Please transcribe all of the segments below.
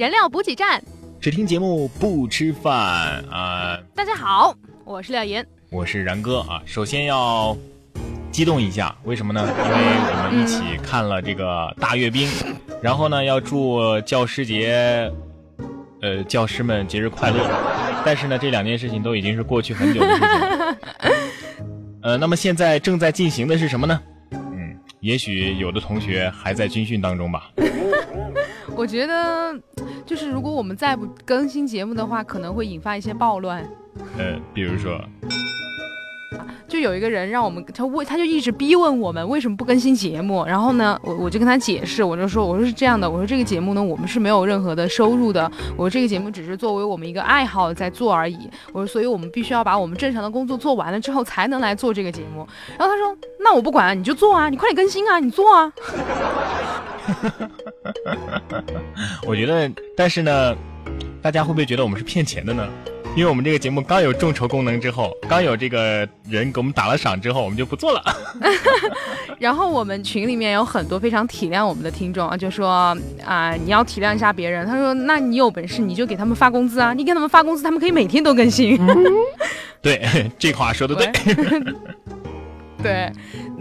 燃料补给站，只听节目不吃饭啊！大家好，我是廖岩，我是然哥啊。首先要激动一下，为什么呢？因为我们一起看了这个大阅兵，然后呢要祝教师节，呃，教师们节日快乐。但是呢，这两件事情都已经是过去很久的事情了。呃，那么现在正在进行的是什么呢？嗯，也许有的同学还在军训当中吧。我觉得，就是如果我们再不更新节目的话，可能会引发一些暴乱。呃，比如说。就有一个人让我们，他问，他就一直逼问我们为什么不更新节目。然后呢，我我就跟他解释，我就说，我说是这样的，我说这个节目呢，我们是没有任何的收入的，我说这个节目只是作为我们一个爱好在做而已。我说，所以我们必须要把我们正常的工作做完了之后，才能来做这个节目。然后他说，那我不管，你就做啊，你快点更新啊，你做啊。我觉得，但是呢，大家会不会觉得我们是骗钱的呢？因为我们这个节目刚有众筹功能之后，刚有这个人给我们打了赏之后，我们就不做了。然后我们群里面有很多非常体谅我们的听众啊，就说啊，你要体谅一下别人。他说，那你有本事你就给他们发工资啊，你给他们发工资，他们可以每天都更新。对，这话说的对。对，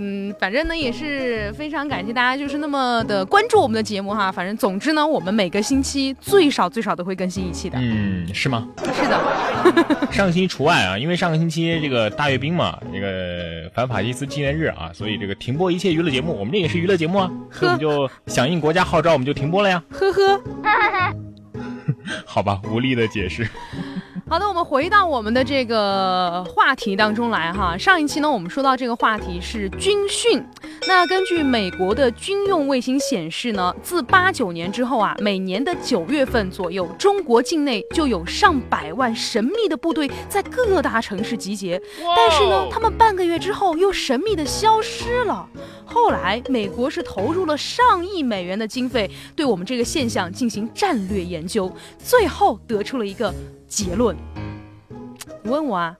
嗯，反正呢也是非常感谢大家，就是那么的关注我们的节目哈。反正总之呢，我们每个星期最少最少都会更新一期的。嗯，是吗？是的，上个星期除外啊，因为上个星期这个大阅兵嘛，这个反法西斯纪念日啊，所以这个停播一切娱乐节目。我们这也是娱乐节目啊，所以我们就响应国家号召，我们就停播了呀。呵呵，好吧，无力的解释。好的，我们回到我们的这个话题当中来哈。上一期呢，我们说到这个话题是军训。那根据美国的军用卫星显示呢，自八九年之后啊，每年的九月份左右，中国境内就有上百万神秘的部队在各大城市集结。但是呢，他们半个月之后又神秘的消失了。后来，美国是投入了上亿美元的经费，对我们这个现象进行战略研究，最后得出了一个。结论，你问我啊？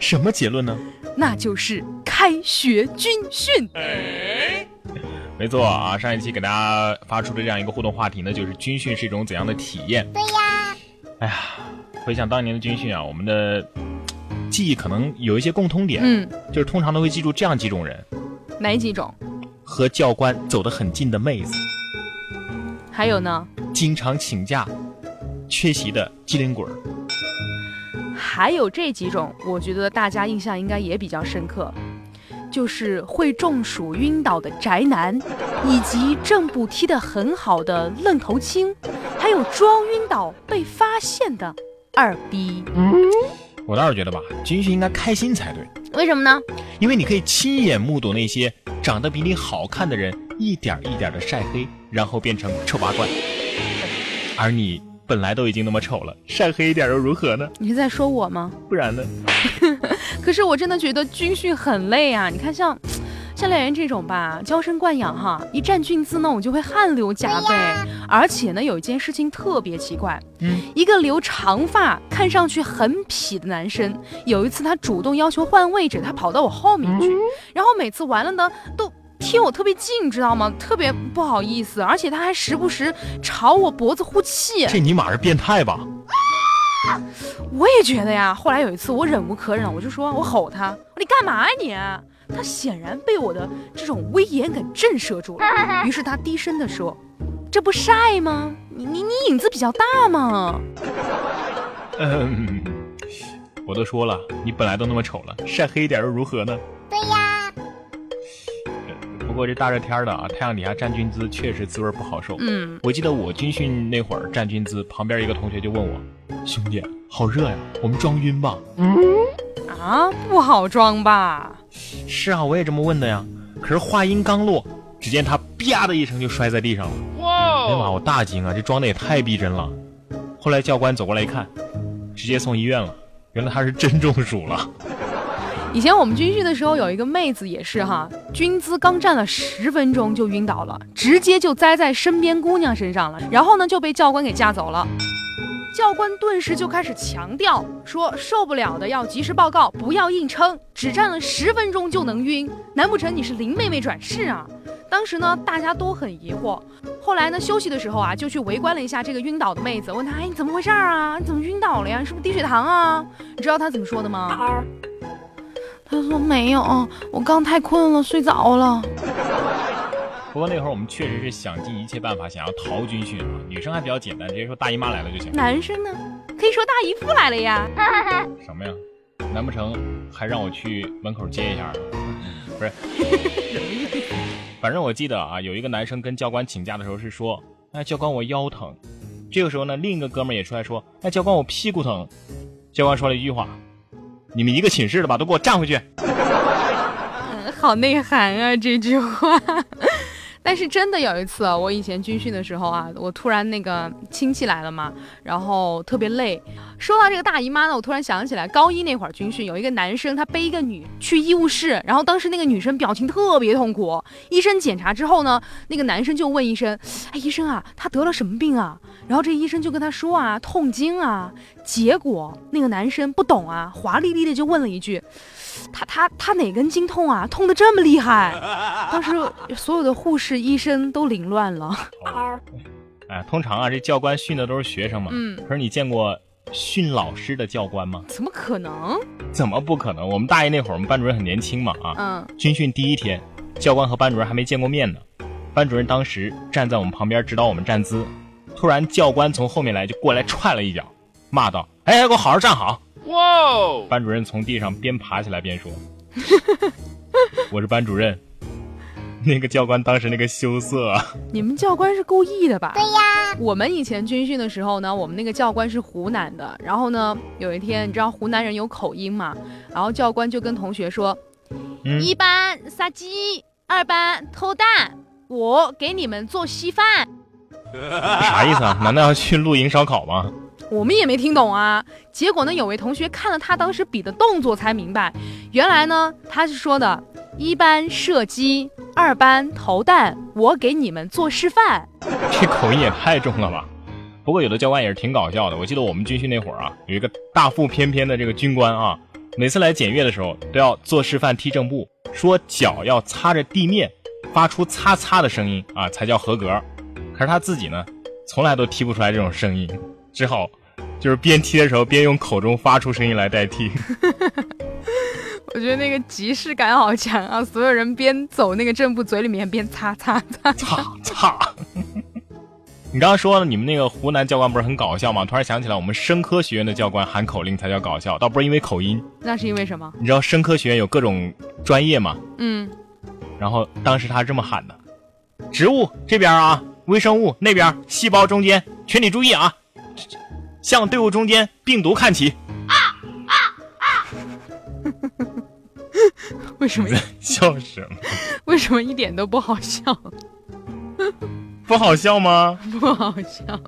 什么结论呢？那就是开学军训。没错啊，上一期给大家发出的这样一个互动话题呢，就是军训是一种怎样的体验？对呀。哎呀，回想当年的军训啊，我们的记忆可能有一些共通点，嗯，就是通常都会记住这样几种人。哪几种？和教官走得很近的妹子。还有呢？经常请假。缺席的机灵鬼儿，还有这几种，我觉得大家印象应该也比较深刻，就是会中暑晕倒的宅男，以及正步踢得很好的愣头青，还有装晕倒被发现的二逼。我倒是觉得吧，军训应该开心才对。为什么呢？因为你可以亲眼目睹那些长得比你好看的人一点一点的晒黑，然后变成丑八怪，而你。本来都已经那么丑了，晒黑一点又如何呢？你是在说我吗？不然呢？可是我真的觉得军训很累啊！你看，像像廖岩这种吧，娇生惯养哈，一站军姿呢，我就会汗流浃背。而且呢，有一件事情特别奇怪，嗯，一个留长发、看上去很痞的男生，有一次他主动要求换位置，他跑到我后面去，然后每次完了呢，都。贴我特别近，知道吗？特别不好意思，而且他还时不时朝我脖子呼气。这尼玛是变态吧？我也觉得呀。后来有一次我忍无可忍，我就说我吼他，你干嘛呀你？他显然被我的这种威严给震慑住了，于是他低声的说：“这不晒吗？你你你影子比较大嘛。”嗯，我都说了，你本来都那么丑了，晒黑一点又如何呢？对呀。不过这大热天的啊，太阳底下站军姿确实滋味不好受。嗯，我记得我军训那会儿站军姿，旁边一个同学就问我：“兄弟，好热呀，我们装晕吧？”嗯，啊，不好装吧？是啊，我也这么问的呀。可是话音刚落，只见他啪的一声就摔在地上了。哇！哎呀妈，我大惊啊，这装的也太逼真了。后来教官走过来一看，直接送医院了。原来他是真中暑了。以前我们军训的时候，有一个妹子也是哈，军姿刚站了十分钟就晕倒了，直接就栽在身边姑娘身上了，然后呢就被教官给架走了。教官顿时就开始强调说，受不了的要及时报告，不要硬撑，只站了十分钟就能晕，难不成你是林妹妹转世啊？当时呢，大家都很疑惑。后来呢，休息的时候啊，就去围观了一下这个晕倒的妹子，问她：“哎，你怎么回事儿啊？你怎么晕倒了呀？你是不是低血糖啊？”你知道她怎么说的吗？她说：“没有，我刚太困了，睡着了。”不过那会儿我们确实是想尽一切办法想要逃军训啊。女生还比较简单，直接说大姨妈来了就行。男生呢，可以说大姨夫来了呀。什么呀？难不成还让我去门口接一下？不是，反正我记得啊，有一个男生跟教官请假的时候是说：“哎，教官我腰疼。”这个时候呢，另一个哥们也出来说：“哎，教官我屁股疼。”教官说了一句话：“你们一个寝室的吧，都给我站回去。”好内涵啊这句话。但是真的有一次，我以前军训的时候啊，我突然那个亲戚来了嘛，然后特别累。说到这个大姨妈呢，我突然想起来，高一那会儿军训，有一个男生他背一个女去医务室，然后当时那个女生表情特别痛苦。医生检查之后呢，那个男生就问医生：“哎，医生啊，他得了什么病啊？”然后这医生就跟他说啊：“痛经啊。”结果那个男生不懂啊，华丽丽的就问了一句。他他他哪根筋痛啊？痛的这么厉害！当时所有的护士、医生都凌乱了。哎，通常啊，这教官训的都是学生嘛。嗯。可是你见过训老师的教官吗？怎么可能？怎么不可能？我们大一那会儿，我们班主任很年轻嘛啊。嗯。军训第一天，教官和班主任还没见过面呢。班主任当时站在我们旁边指导我们站姿，突然教官从后面来就过来踹了一脚，骂道：“哎，给我好好站好。”哇！哦班主任从地上边爬起来边说：“ 我是班主任。”那个教官当时那个羞涩，你们教官是故意的吧？对呀。我们以前军训的时候呢，我们那个教官是湖南的。然后呢，有一天你知道湖南人有口音嘛？然后教官就跟同学说：“一班杀鸡，二班偷蛋，我给你们做稀饭。” 啥意思啊？难道要去露营烧烤吗？我们也没听懂啊，结果呢，有位同学看了他当时比的动作才明白，原来呢他是说的，一班射击，二班投弹，我给你们做示范。这口音也太重了吧？不过有的教官也是挺搞笑的。我记得我们军训那会儿啊，有一个大腹翩翩的这个军官啊，每次来检阅的时候都要做示范踢正步，说脚要擦着地面，发出擦擦的声音啊才叫合格。可是他自己呢，从来都踢不出来这种声音。只好，就是边踢的时候边用口中发出声音来代替。我觉得那个即视感好强啊！所有人边走那个正步，嘴里面边擦擦擦擦擦。你刚刚说了，你们那个湖南教官不是很搞笑吗？突然想起来，我们生科学院的教官喊口令才叫搞笑，倒不是因为口音。那是因为什么？你知道生科学院有各种专业吗？嗯。然后当时他这么喊的：植物这边啊，微生物那边，细胞中间，全体注意啊！向队伍中间病毒看齐。啊啊啊！为什么 笑什么？为什么一点都不好笑？不好笑吗？不好笑。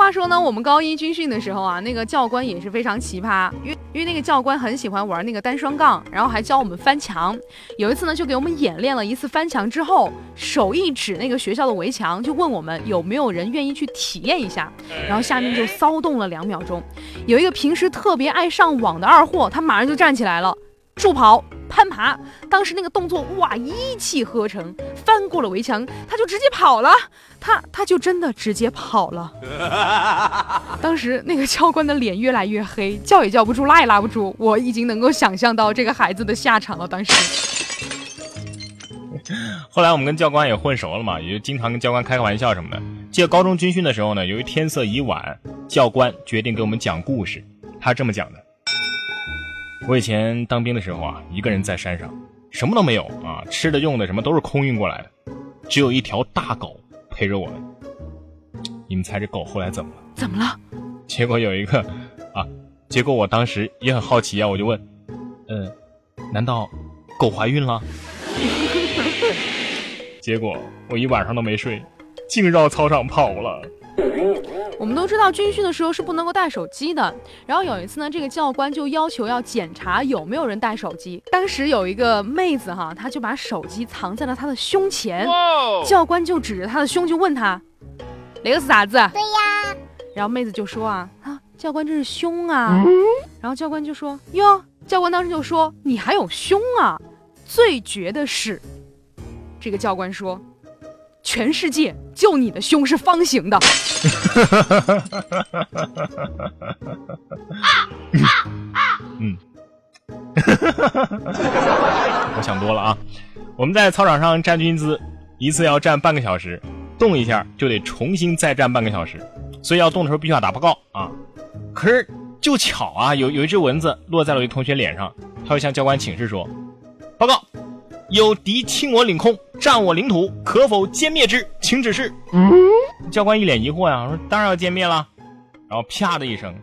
话说呢，我们高一军训的时候啊，那个教官也是非常奇葩，因为因为那个教官很喜欢玩那个单双杠，然后还教我们翻墙。有一次呢，就给我们演练了一次翻墙之后，手一指那个学校的围墙，就问我们有没有人愿意去体验一下。然后下面就骚动了两秒钟，有一个平时特别爱上网的二货，他马上就站起来了，助跑。攀爬，当时那个动作哇，一气呵成，翻过了围墙，他就直接跑了，他他就真的直接跑了。当时那个教官的脸越来越黑，叫也叫不住，拉也拉不住，我已经能够想象到这个孩子的下场了。当时，后来我们跟教官也混熟了嘛，也就经常跟教官开个玩笑什么的。记得高中军训的时候呢，由于天色已晚，教官决定给我们讲故事，他这么讲的。我以前当兵的时候啊，一个人在山上，什么都没有啊，吃的用的什么都是空运过来的，只有一条大狗陪着我们。你们猜这狗后来怎么了？怎么了？结果有一个啊，结果我当时也很好奇啊，我就问，嗯，难道狗怀孕了？结果我一晚上都没睡，净绕操场跑了。我们都知道军训的时候是不能够带手机的。然后有一次呢，这个教官就要求要检查有没有人带手机。当时有一个妹子哈，她就把手机藏在了她的胸前。教官就指着她的胸就问她：“那个是啥子？”对呀。然后妹子就说：“啊啊，教官这是胸啊。”然后教官就说：“哟。”教官当时就说：“你还有胸啊？最绝的是，这个教官说：“全世界就你的胸是方形的。”啊啊啊嗯，我想多了啊。我们在操场上站军姿，一次要站半个小时，动一下就得重新再站半个小时，所以要动的时候必须要打报告啊。可是就巧啊，有有一只蚊子落在了我一同学脸上，他就向教官请示说：“报告，有敌侵我领空，占我领土，可否歼灭之？请指示。”教官一脸疑惑呀，说：“当然要歼灭了。”然后啪的一声。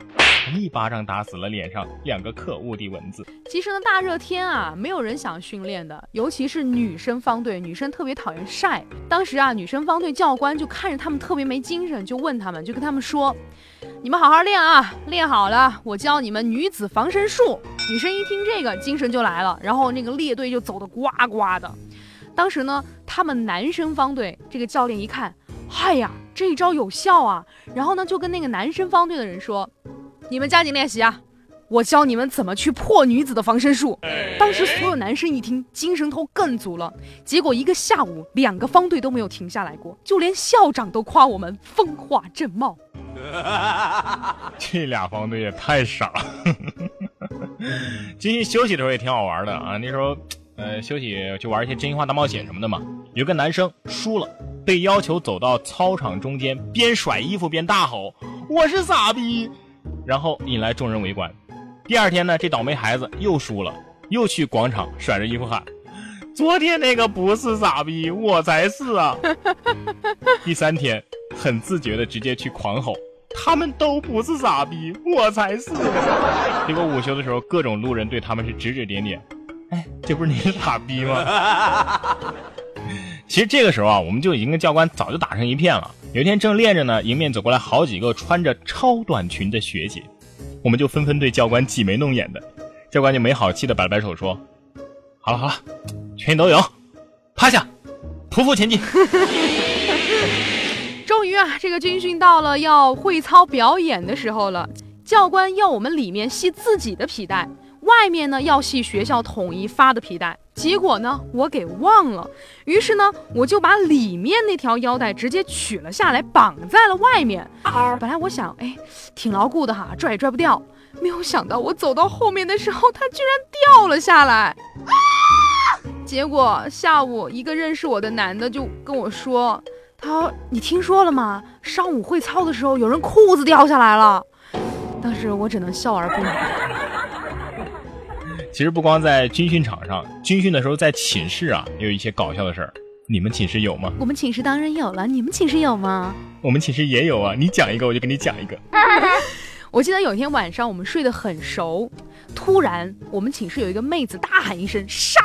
一巴掌打死了脸上两个可恶的蚊子。其实呢，大热天啊，没有人想训练的，尤其是女生方队，女生特别讨厌晒。当时啊，女生方队教官就看着他们特别没精神，就问他们，就跟他们说：“你们好好练啊，练好了，我教你们女子防身术。”女生一听这个，精神就来了，然后那个列队就走得呱呱的。当时呢，他们男生方队这个教练一看，嗨呀，这一招有效啊，然后呢，就跟那个男生方队的人说。你们加紧练习啊！我教你们怎么去破女子的防身术。当时所有男生一听，精神头更足了。结果一个下午，两个方队都没有停下来过，就连校长都夸我们风华正茂。这俩方队也太傻了。今天休息的时候也挺好玩的啊，那时候呃休息就玩一些真心话大冒险什么的嘛。有个男生输了，被要求走到操场中间，边甩衣服边大吼：“我是傻逼！”然后引来众人围观。第二天呢，这倒霉孩子又输了，又去广场甩着衣服喊：“昨天那个不是傻逼，我才是啊！”第三天，很自觉的直接去狂吼：“他们都不是傻逼，我才是！”结果午休的时候，各种路人对他们是指指点点：“哎，这不是你傻逼吗？” 其实这个时候啊，我们就已经跟教官早就打成一片了。有一天正练着呢，迎面走过来好几个穿着超短裙的学姐，我们就纷纷对教官挤眉弄眼的。教官就没好气的摆了摆手说：“好了好了，全都有，趴下，匍匐前进。”终于啊，这个军训到了要会操表演的时候了。教官要我们里面系自己的皮带，外面呢要系学校统一发的皮带。结果呢，我给忘了，于是呢，我就把里面那条腰带直接取了下来，绑在了外面。本来我想，哎，挺牢固的哈，拽也拽不掉。没有想到，我走到后面的时候，它居然掉了下来。结果下午，一个认识我的男的就跟我说：“他说你听说了吗？上午会操的时候，有人裤子掉下来了。”当时我只能笑而不语。其实不光在军训场上，军训的时候在寝室啊，也有一些搞笑的事儿。你们寝室有吗？我们寝室当然有了，你们寝室有吗？我们寝室也有啊，你讲一个我就给你讲一个。我记得有一天晚上我们睡得很熟，突然我们寝室有一个妹子大喊一声“杀”，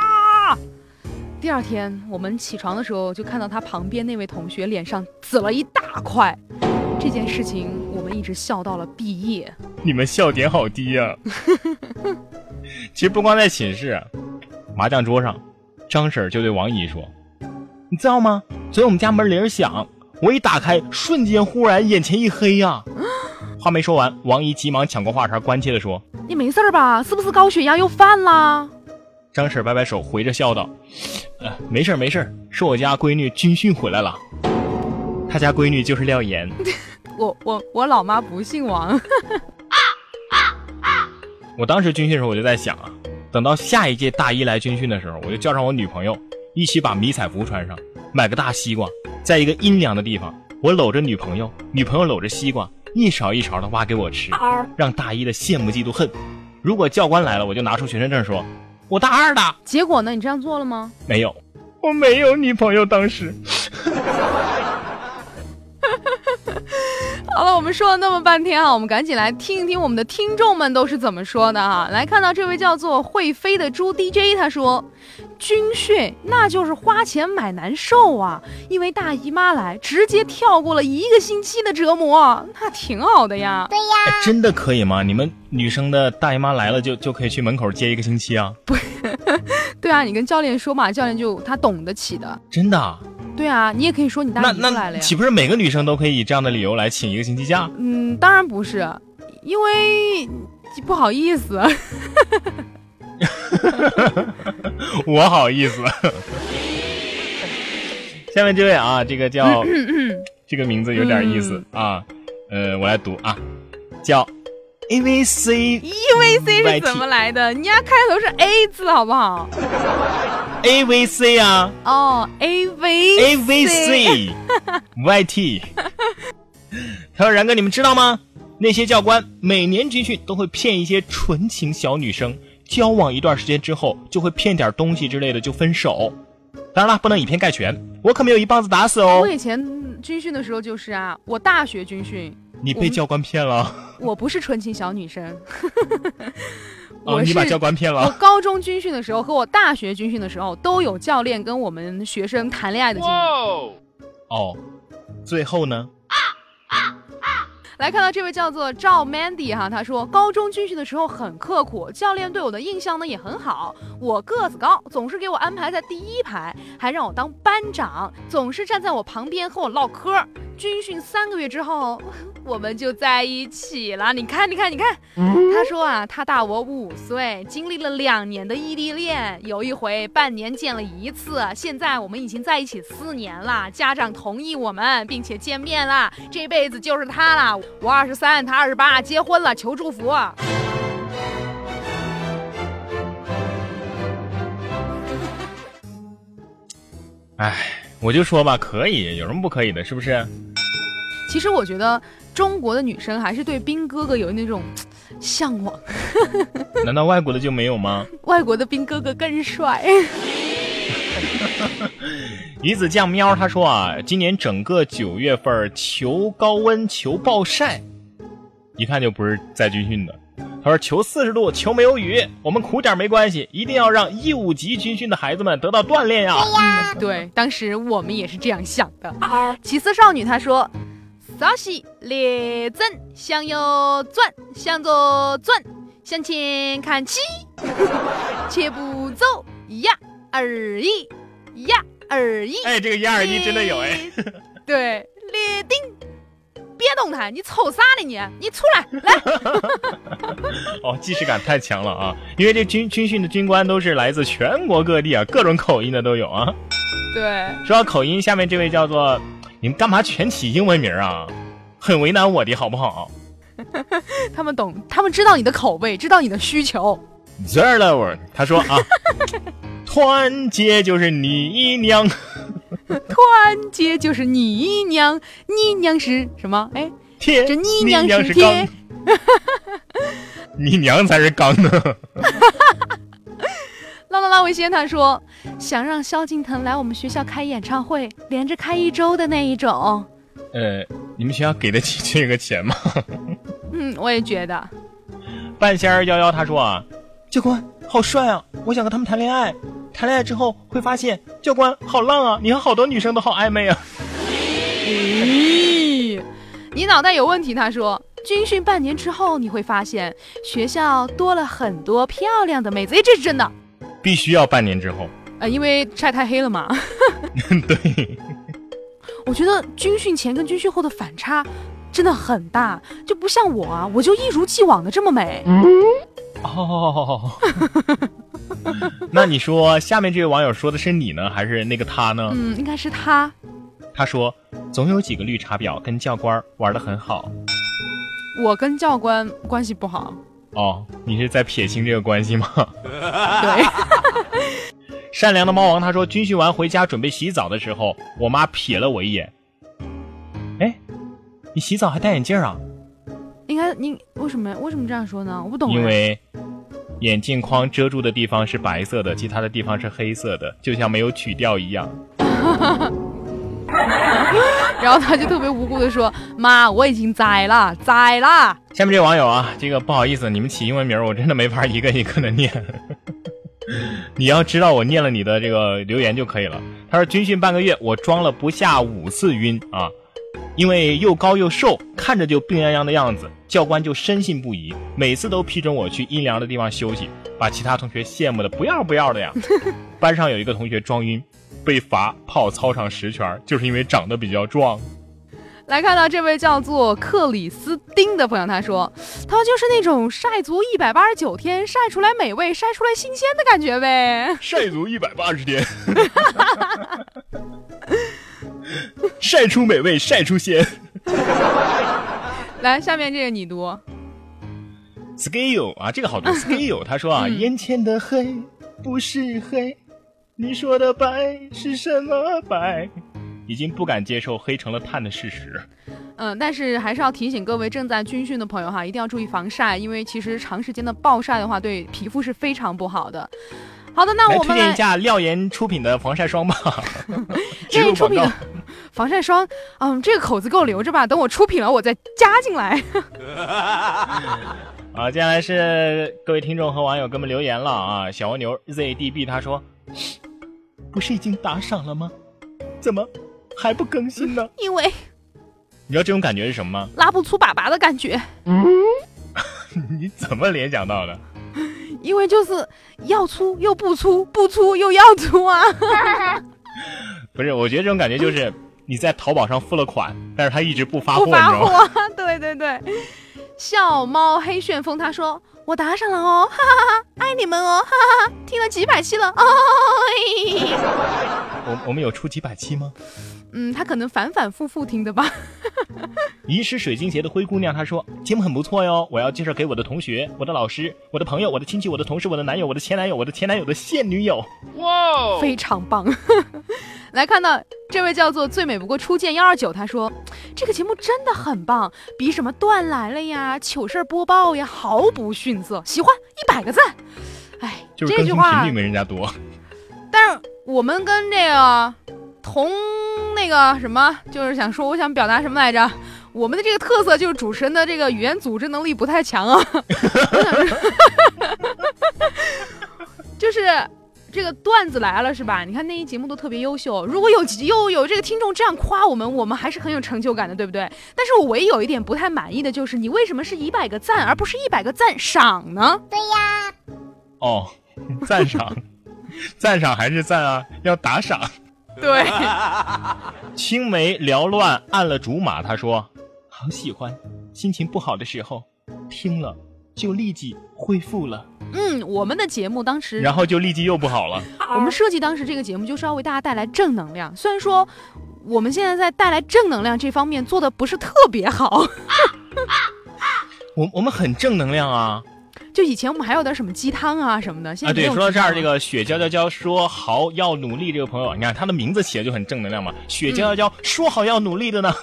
第二天我们起床的时候就看到她旁边那位同学脸上紫了一大块。这件事情我们一直笑到了毕业。你们笑点好低呀。其实不光在寝室，麻将桌上，张婶就对王姨说：“你知道吗？昨天我们家门铃响，我一打开，瞬间忽然眼前一黑呀。”话没说完，王姨急忙抢过话茬，关切地说：“你没事吧？是不是高血压又犯了？”张婶摆摆手，回着笑道：“呃，没事没事，是我家闺女军训回来了。她家闺女就是廖岩。我我我老妈不姓王。”我当时军训的时候，我就在想啊，等到下一届大一来军训的时候，我就叫上我女朋友，一起把迷彩服穿上，买个大西瓜，在一个阴凉的地方，我搂着女朋友，女朋友搂着西瓜，一勺一勺的挖给我吃，让大一的羡慕嫉妒恨。如果教官来了，我就拿出学生证说，我大二的。结果呢？你这样做了吗？没有，我没有女朋友。当时。好了，我们说了那么半天啊，我们赶紧来听一听我们的听众们都是怎么说的哈。来看到这位叫做会飞的猪 DJ，他说：“军训那就是花钱买难受啊，因为大姨妈来，直接跳过了一个星期的折磨，那挺好的呀。”对呀，真的可以吗？你们女生的大姨妈来了就就可以去门口接一个星期啊？不，对啊，你跟教练说嘛，教练就他懂得起的。真的。对啊，你也可以说你大姨来了呀。岂不是每个女生都可以以这样的理由来请一个星期假？嗯，当然不是，因为不好意思。我好意思。下面这位啊，这个叫这个名字有点意思啊，呃，我来读啊，叫 A V C E V C 是怎么来的？你家开头是 A 字好不好？A V C 啊哦，A V，A V C Y T。他说：“然哥，你们知道吗？那些教官每年军训都会骗一些纯情小女生，交往一段时间之后就会骗点东西之类的就分手。当然了，不能以偏概全，我可没有一棒子打死哦我。以前军训的时候就是啊，我大学军训，你被教官骗了，我不是纯情小女生，哦，你把教官骗了我。高中军训的时候和我大学军训的时候都有教练跟我们学生谈恋爱的经历。哦，最后呢？来看到这位叫做赵 Mandy 哈，他说高中军训的时候很刻苦，教练对我的印象呢也很好。我个子高，总是给我安排在第一排，还让我当班长，总是站在我旁边和我唠嗑。军训三个月之后，我们就在一起了。你看，你看，你看，他说啊，他大我五岁，经历了两年的异地恋，有一回半年见了一次，现在我们已经在一起四年了，家长同意我们，并且见面了，这辈子就是他了。我二十三，他二十八，结婚了，求祝福。哎，我就说吧，可以，有什么不可以的？是不是？其实我觉得中国的女生还是对兵哥哥有那种向往，难道外国的就没有吗？外国的兵哥哥更帅。鱼子酱喵他说啊，今年整个九月份求高温求暴晒，一看就不是在军训的。他说求四十度求没有雨，我们苦点没关系，一定要让义务级军训的孩子们得到锻炼呀。对呀，对，当时我们也是这样想的。起司少女她说：“稍息列阵，向右转，向左转，向前看齐，切步走，呀二一，呀二一。”哎，这个一二一真的有哎。对，列定，别动弹，你瞅啥呢你？你出来，来。哦，既视感太强了啊！因为这军军训的军官都是来自全国各地啊，各种口音的都有啊。对，说到口音，下面这位叫做你们干嘛全起英文名啊？很为难我的好不好 他们懂，他们知道你的口味，知道你的需求。z e r l o v e r 他说啊，团结就是你娘，团结就是你娘，你娘是什么？哎，铁，这你你娘娘是是铁钢，你娘才是钢呢。啦啦啦！维仙他说想让萧敬腾来我们学校开演唱会，连着开一周的那一种。呃，你们学校给得起这个钱吗？嗯，我也觉得。半仙儿幺幺他说啊，教官好帅啊，我想和他们谈恋爱。谈恋爱之后会发现，教官好浪啊，你和好多女生都好暧昧啊。咦，你脑袋有问题。他说，军训半年之后，你会发现学校多了很多漂亮的妹子。哎，这是真的。必须要半年之后。呃，因为晒太黑了嘛。对，我觉得军训前跟军训后的反差真的很大，就不像我啊，我就一如既往的这么美。哦，那你说下面这位网友说的是你呢，还是那个他呢？嗯，应该是他。他说，总有几个绿茶婊跟教官玩的很好。我跟教官关系不好。哦，你是在撇清这个关系吗？对。善良的猫王他说，军训完回家准备洗澡的时候，我妈瞥了我一眼。哎，你洗澡还戴眼镜啊？应该你为什么为什么这样说呢？我不懂。因为眼镜框遮住的地方是白色的，其他的地方是黑色的，就像没有取掉一样。然后他就特别无辜的说：“妈，我已经摘了，摘了。”下面这位网友啊，这个不好意思，你们起英文名我真的没法一个一个的念。你要知道我念了你的这个留言就可以了。他说军训半个月，我装了不下五次晕啊，因为又高又瘦，看着就病殃殃的样子，教官就深信不疑，每次都批准我去阴凉的地方休息，把其他同学羡慕的不要不要的呀。班上有一个同学装晕，被罚跑操场十圈，就是因为长得比较壮。来看到这位叫做克里斯丁的朋友，他说：“他就是那种晒足一百八十九天，晒出来美味，晒出来新鲜的感觉呗。晒足一百八十天。”晒出美味，晒出鲜。来，下面这个你读。Scale 啊，这个好读。Scale 他说啊，嗯眼前的黑不是黑，你说的白是什么白？已经不敢接受黑成了碳的事实。嗯，但是还是要提醒各位正在军训的朋友哈，一定要注意防晒，因为其实长时间的暴晒的话，对皮肤是非常不好的。好的，那我们推荐一下廖岩出品的防晒霜吧。廖岩出品的。防晒霜，嗯，这个口子给我留着吧，等我出品了我再加进来。啊，接下来是各位听众和网友给我们留言了啊。小蜗牛 ZDB 他说：“不是已经打赏了吗？怎么还不更新呢因为？”你知道这种感觉是什么吗？拉不出粑粑的感觉，嗯你怎么联想到的？因为就是要出又不出，不出又要出啊。不是，我觉得这种感觉就是你在淘宝上付了款，但是他一直不发货，对对对。笑猫黑旋风他说我打赏了哦，哈哈哈，爱你们哦，哈哈哈，听了几百期了，哦。嘿我我们有出几百期吗？嗯，他可能反反复复听的吧。遗失水晶鞋的灰姑娘她说节目很不错哟，我要介绍给我的同学、我的老师、我的朋友、我的亲戚、我的同事、我的男友、我的前男友、我的前男友的现女友。哇非常棒。来看到这位叫做最美不过初见幺二九，他说这个节目真的很棒，比什么段来了呀、糗事儿播报呀毫不逊色，喜欢一百个赞。哎，就是更这句话新频率没人家多。但是我们跟这个同那个什么，就是想说，我想表达什么来着？我们的这个特色就是主持人的这个语言组织能力不太强啊。就是这个段子来了是吧？你看那一节目都特别优秀，如果有又有这个听众这样夸我们，我们还是很有成就感的，对不对？但是我唯一有一点不太满意的就是，你为什么是一百个赞，而不是一百个赞赏呢？对呀哦，赞赏，赞赏还是赞啊？要打赏。对。青梅缭乱按了竹马，他说：“好喜欢，心情不好的时候听了就立即恢复了，嗯，我们的节目当时然后就立即又不好了。我们设计当时这个节目就是要为大家带来正能量，虽然说我们现在在带来正能量这方面做的不是特别好，我我们很正能量啊就以前我们还有点什么鸡汤啊什么的，现啊！对，在没有说到这儿，这个雪娇娇娇说好要努力，这个朋友，你看他的名字起的就很正能量嘛。雪娇娇娇说好要努力的呢，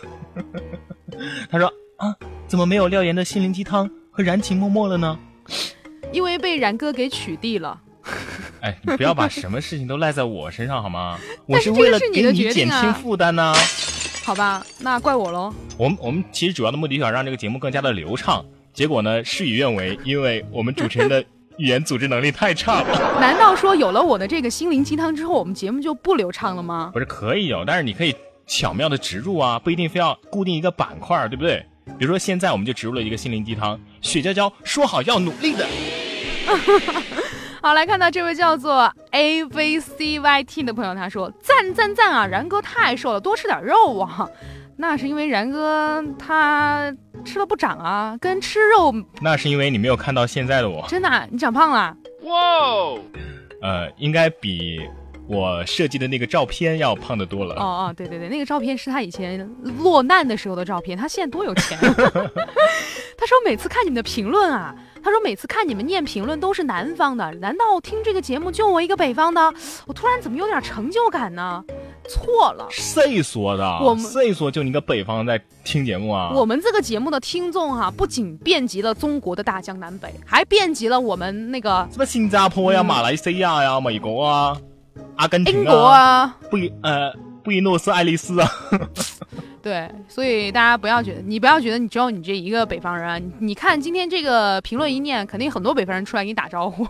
他说啊，怎么没有廖岩的心灵鸡汤和燃情脉脉了呢？因为被然哥给取缔了。哎，你不要把什么事情都赖在我身上好吗？我是为了给你减轻负担呢。好吧，那怪我喽。我们我们其实主要的目的想让这个节目更加的流畅，结果呢事与愿违，因为我们主持人的语言组织能力太差了。难道说有了我的这个心灵鸡汤之后，我们节目就不流畅了吗？不是可以有，但是你可以巧妙的植入啊，不一定非要固定一个板块，对不对？比如说现在我们就植入了一个心灵鸡汤，雪娇娇说好要努力的，好，来看到这位叫做 A V C Y T 的朋友，他说赞赞赞啊，然哥太瘦了，多吃点肉啊。那是因为然哥他吃了不长啊，跟吃肉那是因为你没有看到现在的我，真的啊、你长胖了。哇哦呃，应该比我设计的那个照片要胖得多了。哦哦，对对对，那个照片是他以前落难的时候的照片，他现在多有钱。他说每次看你们的评论啊，他说每次看你们念评论都是南方的，难道听这个节目就我一个北方的？我突然怎么有点成就感呢？错了。谁说的？我们谁说就你个北方在听节目啊？我们这个节目的听众哈、不仅遍及了中国的大江南北，还遍及了我们那个什么新加坡呀、嗯马来西亚呀、美国啊、阿根廷英国啊。布宜呃布宜诺斯艾利斯啊。对，所以大家不要觉得，你不要觉得你只有你这一个北方人啊！你你看今天这个评论一念，肯定很多北方人出来给你打招呼。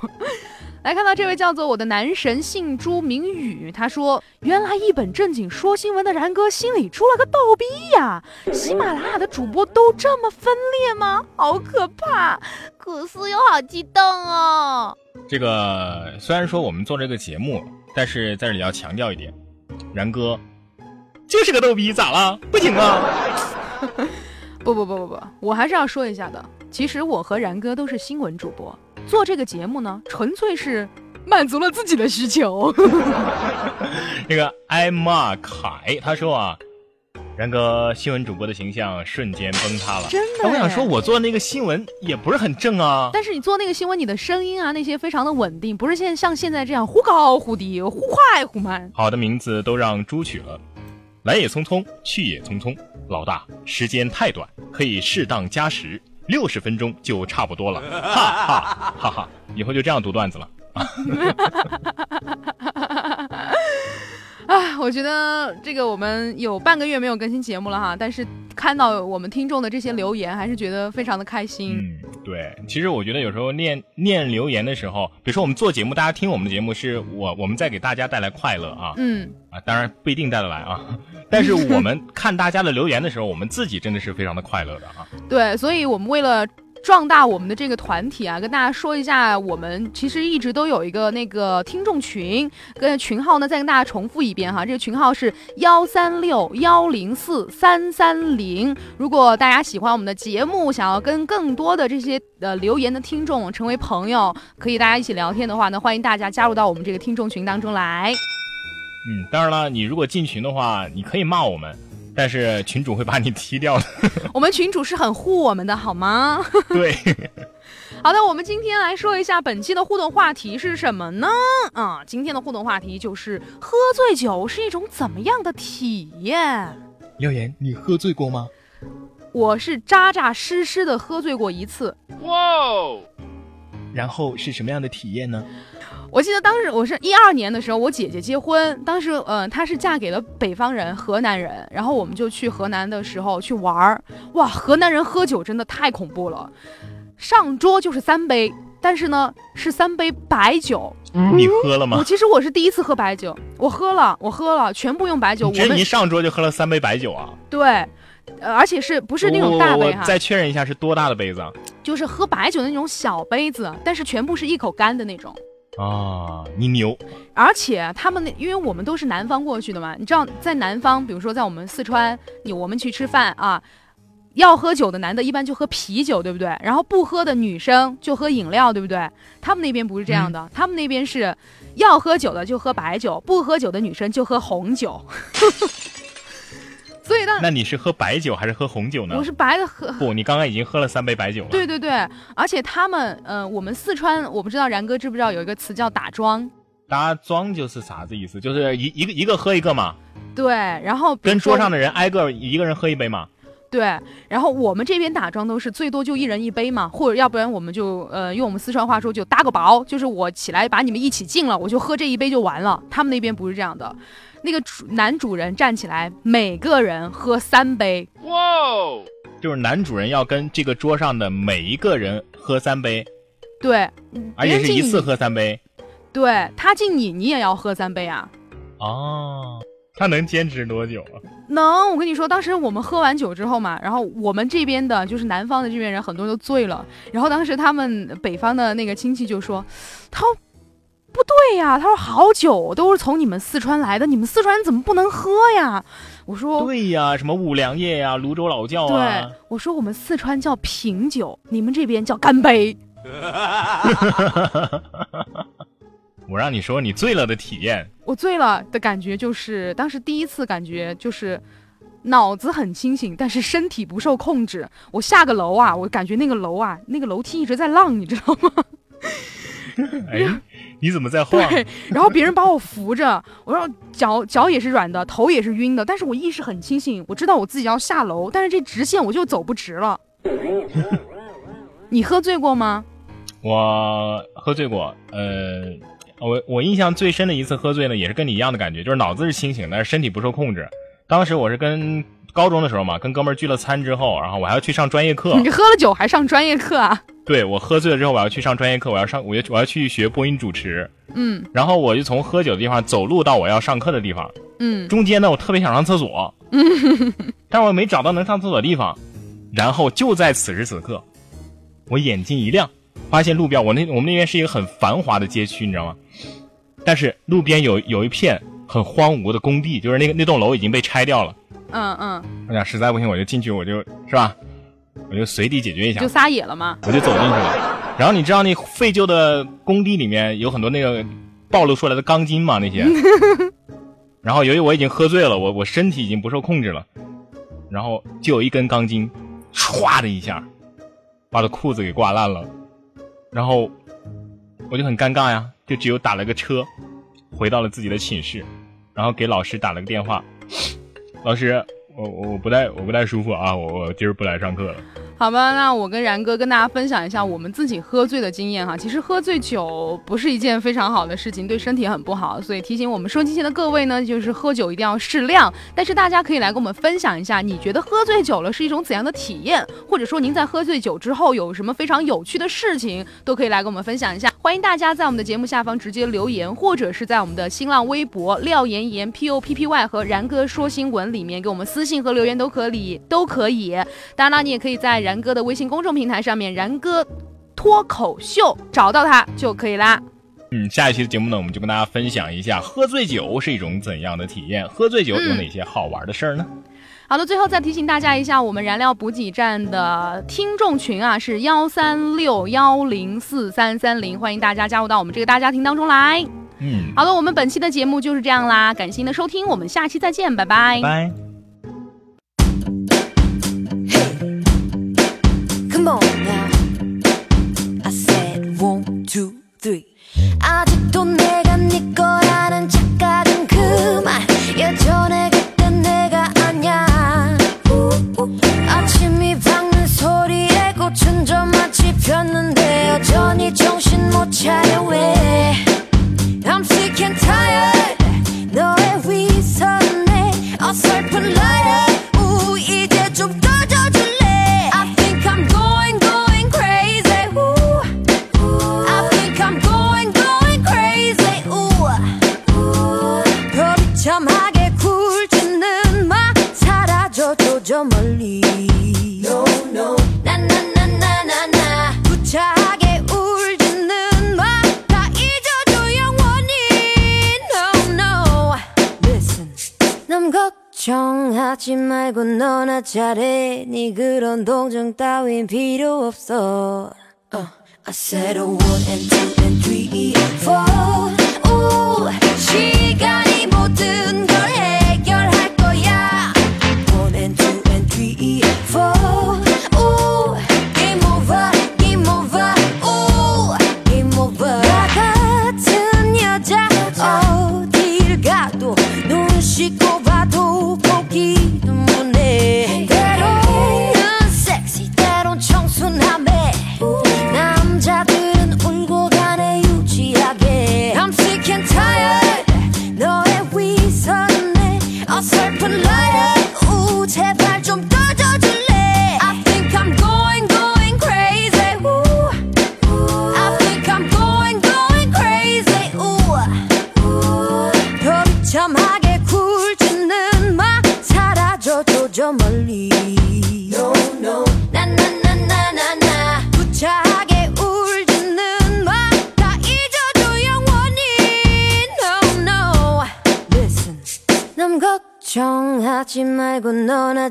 来看到这位叫做我的男神姓朱明宇，他说：“原来一本正经说新闻的然哥心里出了个逗逼呀！喜马拉雅的主播都这么分裂吗？好可怕，可是又好激动哦。这个虽然说我们做这个节目，但是在这里要强调一点，然哥就是个逗逼，咋了？不行啊！不不不不不，我还是要说一下的。其实我和然哥都是新闻主播，做这个节目呢，纯粹是满足了自己的需求。这个艾玛凯他说啊，然哥新闻主播的形象瞬间崩塌了。真的哎我想哎说，我做那个新闻也不是很正啊。但是你做那个新闻，你的声音啊那些非常的稳定，不是现像现在这样忽高忽低、忽快忽慢。好的名字都让猪取了，来也匆匆，去也匆匆。老大，时间太短，可以适当加时，六十分钟就差不多了。哈哈哈哈！以后就这样读段子了。啊，我觉得这个我们有半个月没有更新节目了哈，但是看到我们听众的这些留言，还是觉得非常的开心。嗯，对。其实我觉得有时候念念留言的时候，比如说我们做节目，大家听我们的节目，是我我们在给大家带来快乐啊嗯，啊，当然不一定带得来啊。但是我们看大家的留言的时候，我们自己真的是非常的快乐的啊。对，所以我们为了。壮大我们的这个团体啊，跟大家说一下，我们其实一直都有一个那个听众群，跟群号呢再跟大家重复一遍哈，这个群号是幺三六幺零四三三零。如果大家喜欢我们的节目，想要跟更多的这些呃留言的听众成为朋友，可以大家一起聊天的话呢，欢迎大家加入到我们这个听众群当中来。嗯，当然了，你如果进群的话，你可以骂我们，但是群主会把你踢掉的。我们群主是很护我们的，好吗？对，好的，我们今天来说一下本期的互动话题是什么呢？啊，今天的互动话题就是喝醉酒是一种怎么样的体验？廖岩，你喝醉过吗？我是扎扎实实的喝醉过一次。哇哦然后是什么样的体验呢？我记得当时我是一二年的时候，我姐姐结婚，当时呃她是嫁给了北方人，河南人，然后我们就去河南的时候去玩儿，哇，河南人喝酒真的太恐怖了，上桌就是三杯，但是呢是三杯白酒。你喝了吗我？其实我是第一次喝白酒，我喝了，我喝了，全部用白酒。我们一上桌就喝了三杯白酒啊？对，呃，而且是不是那种大杯哈，再确认一下是多大的杯子啊？就是喝白酒的那种小杯子，但是全部是一口干的那种。啊，你牛！而且他们那，因为我们都是南方过去的嘛，你知道，在南方，比如说在我们四川，你我们去吃饭啊，要喝酒的男的一般就喝啤酒，对不对？然后不喝的女生就喝饮料，对不对？他们那边不是这样的，他们那边是要喝酒的就喝白酒，不喝酒的女生就喝红酒。所以当那你是喝白酒还是喝红酒呢我？是白的喝，不，你刚刚已经喝了三杯白酒了。对对对，而且他们，呃，我们四川，我不知道然哥知不知道有一个词叫打桩，打桩就是啥子意思？就是一一个一个喝一个嘛，对，然后跟桌上的人挨个一个人喝一杯嘛。对，然后我们这边打桩都是最多就一人一杯嘛，或者要不然我们就呃用我们四川话说就搭个薄，就是我起来把你们一起敬了，我就喝这一杯就完了。他们那边不是这样的，那个主男主人站起来，每个人喝三杯，哇，哦就是男主人要跟这个桌上的每一个人喝三杯，对，而且是一次喝三杯。对他敬你，你也要喝三杯啊。哦，他能坚持多久啊？能，我跟你说，当时我们喝完酒之后嘛，然后我们这边的，就是南方的这边人，很多人都醉了。然后当时他们北方的那个亲戚就说：“他说不对呀，他说好酒都是从你们四川来的，你们四川人怎么不能喝呀？”我说：“对呀，什么五粮液呀、泸州老窖啊对啊，，我说我们四川叫品酒，你们这边叫干杯。我让你说你醉了的体验。我醉了的感觉就是，当时第一次感觉就是。”脑子很清醒，但是身体不受控制。我下个楼啊，我感觉那个楼啊，那个楼梯一直在浪，你知道吗？哎，你怎么在晃？对，然后别人把我扶着，我说脚脚也是软的，头也是晕的，但是我意识很清醒，我知道我自己要下楼，但是这直线我就走不直了。你喝醉过吗？我喝醉过，呃，我我印象最深的一次喝醉呢，也是跟你一样的感觉，就是脑子是清醒，但是身体不受控制。当时我是跟高中的时候嘛，跟哥们儿聚了餐之后，然后我还要去上专业课。你喝了酒还上专业课啊？对我喝醉了之后，我要去上专业课，我要上，我要我要去学播音主持。嗯然后我就从喝酒的地方走路到我要上课的地方，嗯，中间呢，我特别想上厕所，嗯 但是我没找到能上厕所的地方。然后就在此时此刻，我眼睛一亮，发现路边我那我们那边是一个很繁华的街区，你知道吗？但是路边有有一片很荒芜的工地，就是那个那栋楼已经被拆掉了。嗯嗯，我想实在不行我就进去，我就是吧，我就随地解决一下就，撒野了吗？我就走进去了。然后你知道那废旧的工地里面有很多那个暴露出来的钢筋嘛那些，然后由于我已经喝醉了，我我身体已经不受控制了，然后就有一根钢筋，唰的一下，把他裤子给挂烂了。然后我就很尴尬呀，就只有打了个车，回到了自己的寝室，然后给老师打了个电话，老师，我我不太我不太舒服啊，我我今儿不来上课了。好吧，那我跟然哥跟大家分享一下我们自己喝醉的经验哈。其实喝醉酒不是一件非常好的事情，对身体很不好，所以提醒我们收机前的各位呢，就是喝酒一定要适量。但是大家可以来跟我们分享一下，你觉得喝醉酒了是一种怎样的体验，或者说您在喝醉酒之后有什么非常有趣的事情，都可以来跟我们分享一下。欢迎大家在我们的节目下方直接留言，或者是在我们的新浪微博廖岩岩 P O P P Y 和然哥说新闻里面给我们私信和留言都可以，都可以。当然了，你也可以在然。然哥的微信公众平台上面，然哥脱口秀找到他就可以啦。嗯，下一期的节目呢，我们就跟大家分享一下喝醉酒是一种怎样的体验，喝醉酒有哪些好玩的事儿呢？好的，最后再提醒大家一下，我们燃料补给站的听众群啊是幺三六幺零四三三零，欢迎大家加入到我们这个大家庭当中来。嗯，好的，我们本期的节目就是这样啦，感谢您的收听，我们下期再见，拜拜。拜。Come on now. I said one, two, three. 아직도 내가 네 거라 마치 폈는데 나 잘해 네 그런 동정 따윈 필요 없어 uh, I said a one and two and three four 오 시간이 모든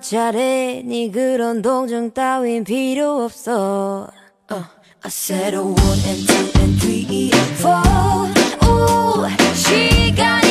잘해 네 그런 동정 따윈 필요 없어 uh, I said a one and two and three four 오 시간이